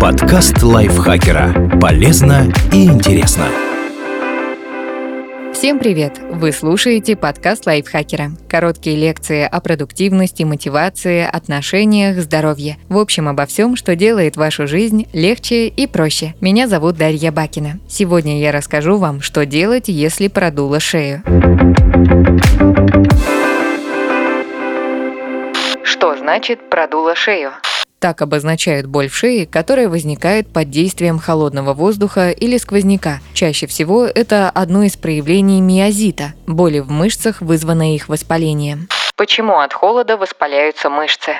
Подкаст лайфхакера. Полезно и интересно. Всем привет! Вы слушаете подкаст лайфхакера. Короткие лекции о продуктивности, мотивации, отношениях, здоровье. В общем, обо всем, что делает вашу жизнь легче и проще. Меня зовут Дарья Бакина. Сегодня я расскажу вам, что делать, если продуло шею. Что значит продуло шею? Так обозначают боль в шее, которая возникает под действием холодного воздуха или сквозняка. Чаще всего это одно из проявлений миозита – боли в мышцах, вызванной их воспалением. Почему от холода воспаляются мышцы?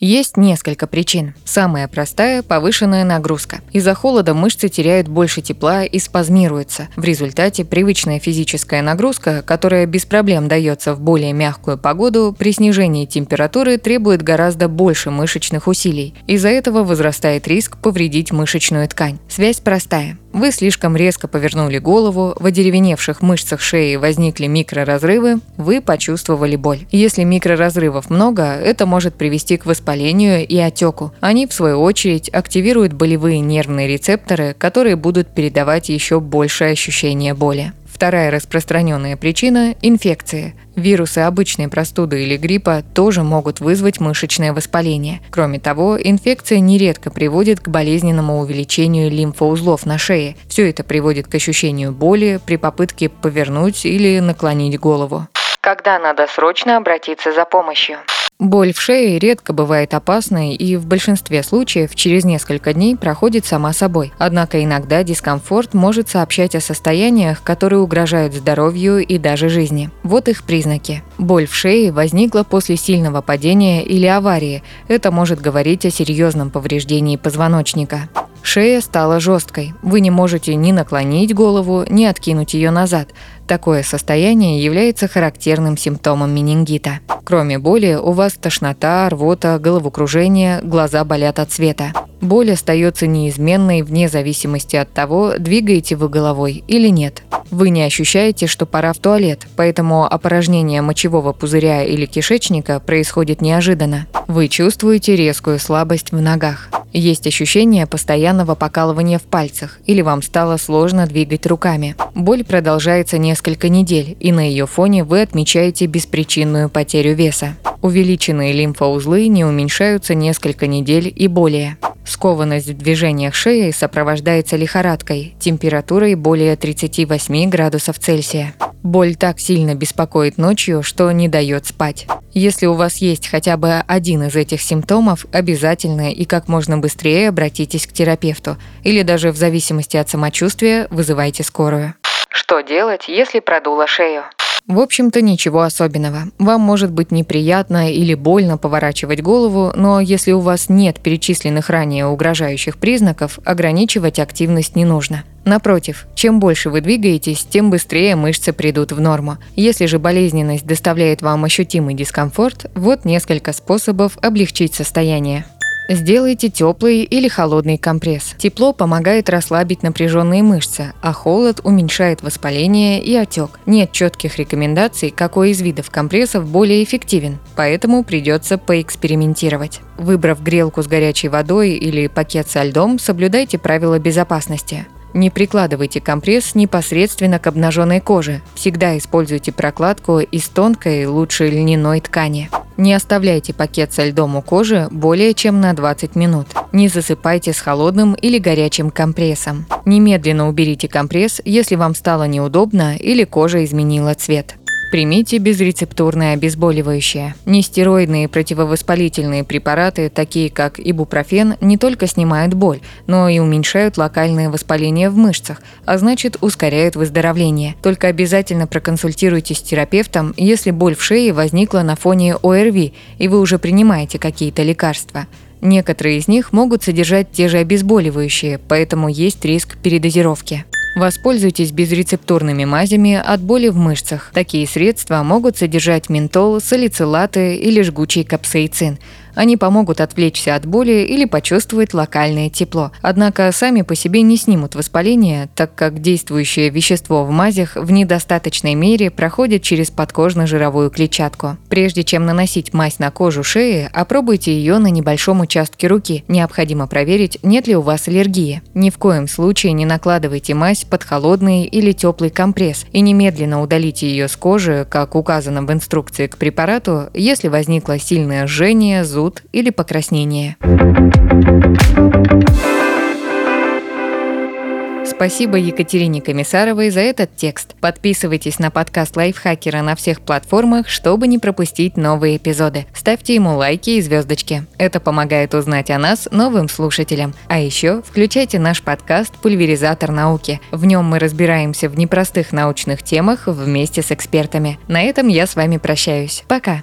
Есть несколько причин. Самая простая – повышенная нагрузка. Из-за холода мышцы теряют больше тепла и спазмируются. В результате привычная физическая нагрузка, которая без проблем дается в более мягкую погоду, при снижении температуры требует гораздо больше мышечных усилий. Из-за этого возрастает риск повредить мышечную ткань. Связь простая. Вы слишком резко повернули голову, в одеревеневших мышцах шеи возникли микроразрывы, вы почувствовали боль. Если микроразрывов много, это может привести к воспалению и отеку. Они, в свою очередь, активируют болевые нервные рецепторы, которые будут передавать еще большее ощущение боли. Вторая распространенная причина – инфекции. Вирусы обычной простуды или гриппа тоже могут вызвать мышечное воспаление. Кроме того, инфекция нередко приводит к болезненному увеличению лимфоузлов на шее. Все это приводит к ощущению боли при попытке повернуть или наклонить голову. Когда надо срочно обратиться за помощью? Боль в шее редко бывает опасной и в большинстве случаев через несколько дней проходит сама собой. Однако иногда дискомфорт может сообщать о состояниях, которые угрожают здоровью и даже жизни. Вот их признаки. Боль в шее возникла после сильного падения или аварии. Это может говорить о серьезном повреждении позвоночника. Шея стала жесткой. Вы не можете ни наклонить голову, ни откинуть ее назад. Такое состояние является характерным симптомом менингита. Кроме боли, у вас тошнота, рвота, головокружение, глаза болят от света. Боль остается неизменной вне зависимости от того, двигаете вы головой или нет. Вы не ощущаете, что пора в туалет, поэтому опорожнение мочевого пузыря или кишечника происходит неожиданно. Вы чувствуете резкую слабость в ногах. Есть ощущение постоянного покалывания в пальцах, или вам стало сложно двигать руками. Боль продолжается несколько недель, и на ее фоне вы отмечаете беспричинную потерю веса. Увеличенные лимфоузлы не уменьшаются несколько недель и более. Скованность в движениях шеи сопровождается лихорадкой, температурой более 38 градусов Цельсия. Боль так сильно беспокоит ночью, что не дает спать. Если у вас есть хотя бы один из этих симптомов, обязательно и как можно быстрее обратитесь к терапевту или даже в зависимости от самочувствия вызывайте скорую. Что делать, если продуло шею? В общем-то, ничего особенного. Вам может быть неприятно или больно поворачивать голову, но если у вас нет перечисленных ранее угрожающих признаков, ограничивать активность не нужно. Напротив, чем больше вы двигаетесь, тем быстрее мышцы придут в норму. Если же болезненность доставляет вам ощутимый дискомфорт, вот несколько способов облегчить состояние. Сделайте теплый или холодный компресс. Тепло помогает расслабить напряженные мышцы, а холод уменьшает воспаление и отек. Нет четких рекомендаций, какой из видов компрессов более эффективен, поэтому придется поэкспериментировать. Выбрав грелку с горячей водой или пакет со льдом, соблюдайте правила безопасности. Не прикладывайте компресс непосредственно к обнаженной коже. Всегда используйте прокладку из тонкой, лучше льняной ткани. Не оставляйте пакет со льдом у кожи более чем на 20 минут. Не засыпайте с холодным или горячим компрессом. Немедленно уберите компресс, если вам стало неудобно или кожа изменила цвет. Примите безрецептурное обезболивающее. Нестероидные противовоспалительные препараты, такие как ибупрофен, не только снимают боль, но и уменьшают локальное воспаление в мышцах, а значит ускоряют выздоровление. Только обязательно проконсультируйтесь с терапевтом, если боль в шее возникла на фоне ОРВИ и вы уже принимаете какие-то лекарства. Некоторые из них могут содержать те же обезболивающие, поэтому есть риск передозировки. Воспользуйтесь безрецептурными мазями от боли в мышцах. Такие средства могут содержать ментол, салицилаты или жгучий капсаицин. Они помогут отвлечься от боли или почувствовать локальное тепло. Однако сами по себе не снимут воспаление, так как действующее вещество в мазях в недостаточной мере проходит через подкожно-жировую клетчатку. Прежде чем наносить мазь на кожу шеи, опробуйте ее на небольшом участке руки. Необходимо проверить, нет ли у вас аллергии. Ни в коем случае не накладывайте мазь под холодный или теплый компресс и немедленно удалите ее с кожи, как указано в инструкции к препарату, если возникло сильное жжение, зуд или покраснение. Спасибо Екатерине Комиссаровой за этот текст. Подписывайтесь на подкаст Лайфхакера на всех платформах, чтобы не пропустить новые эпизоды. Ставьте ему лайки и звездочки. Это помогает узнать о нас новым слушателям. А еще включайте наш подкаст «Пульверизатор науки». В нем мы разбираемся в непростых научных темах вместе с экспертами. На этом я с вами прощаюсь. Пока.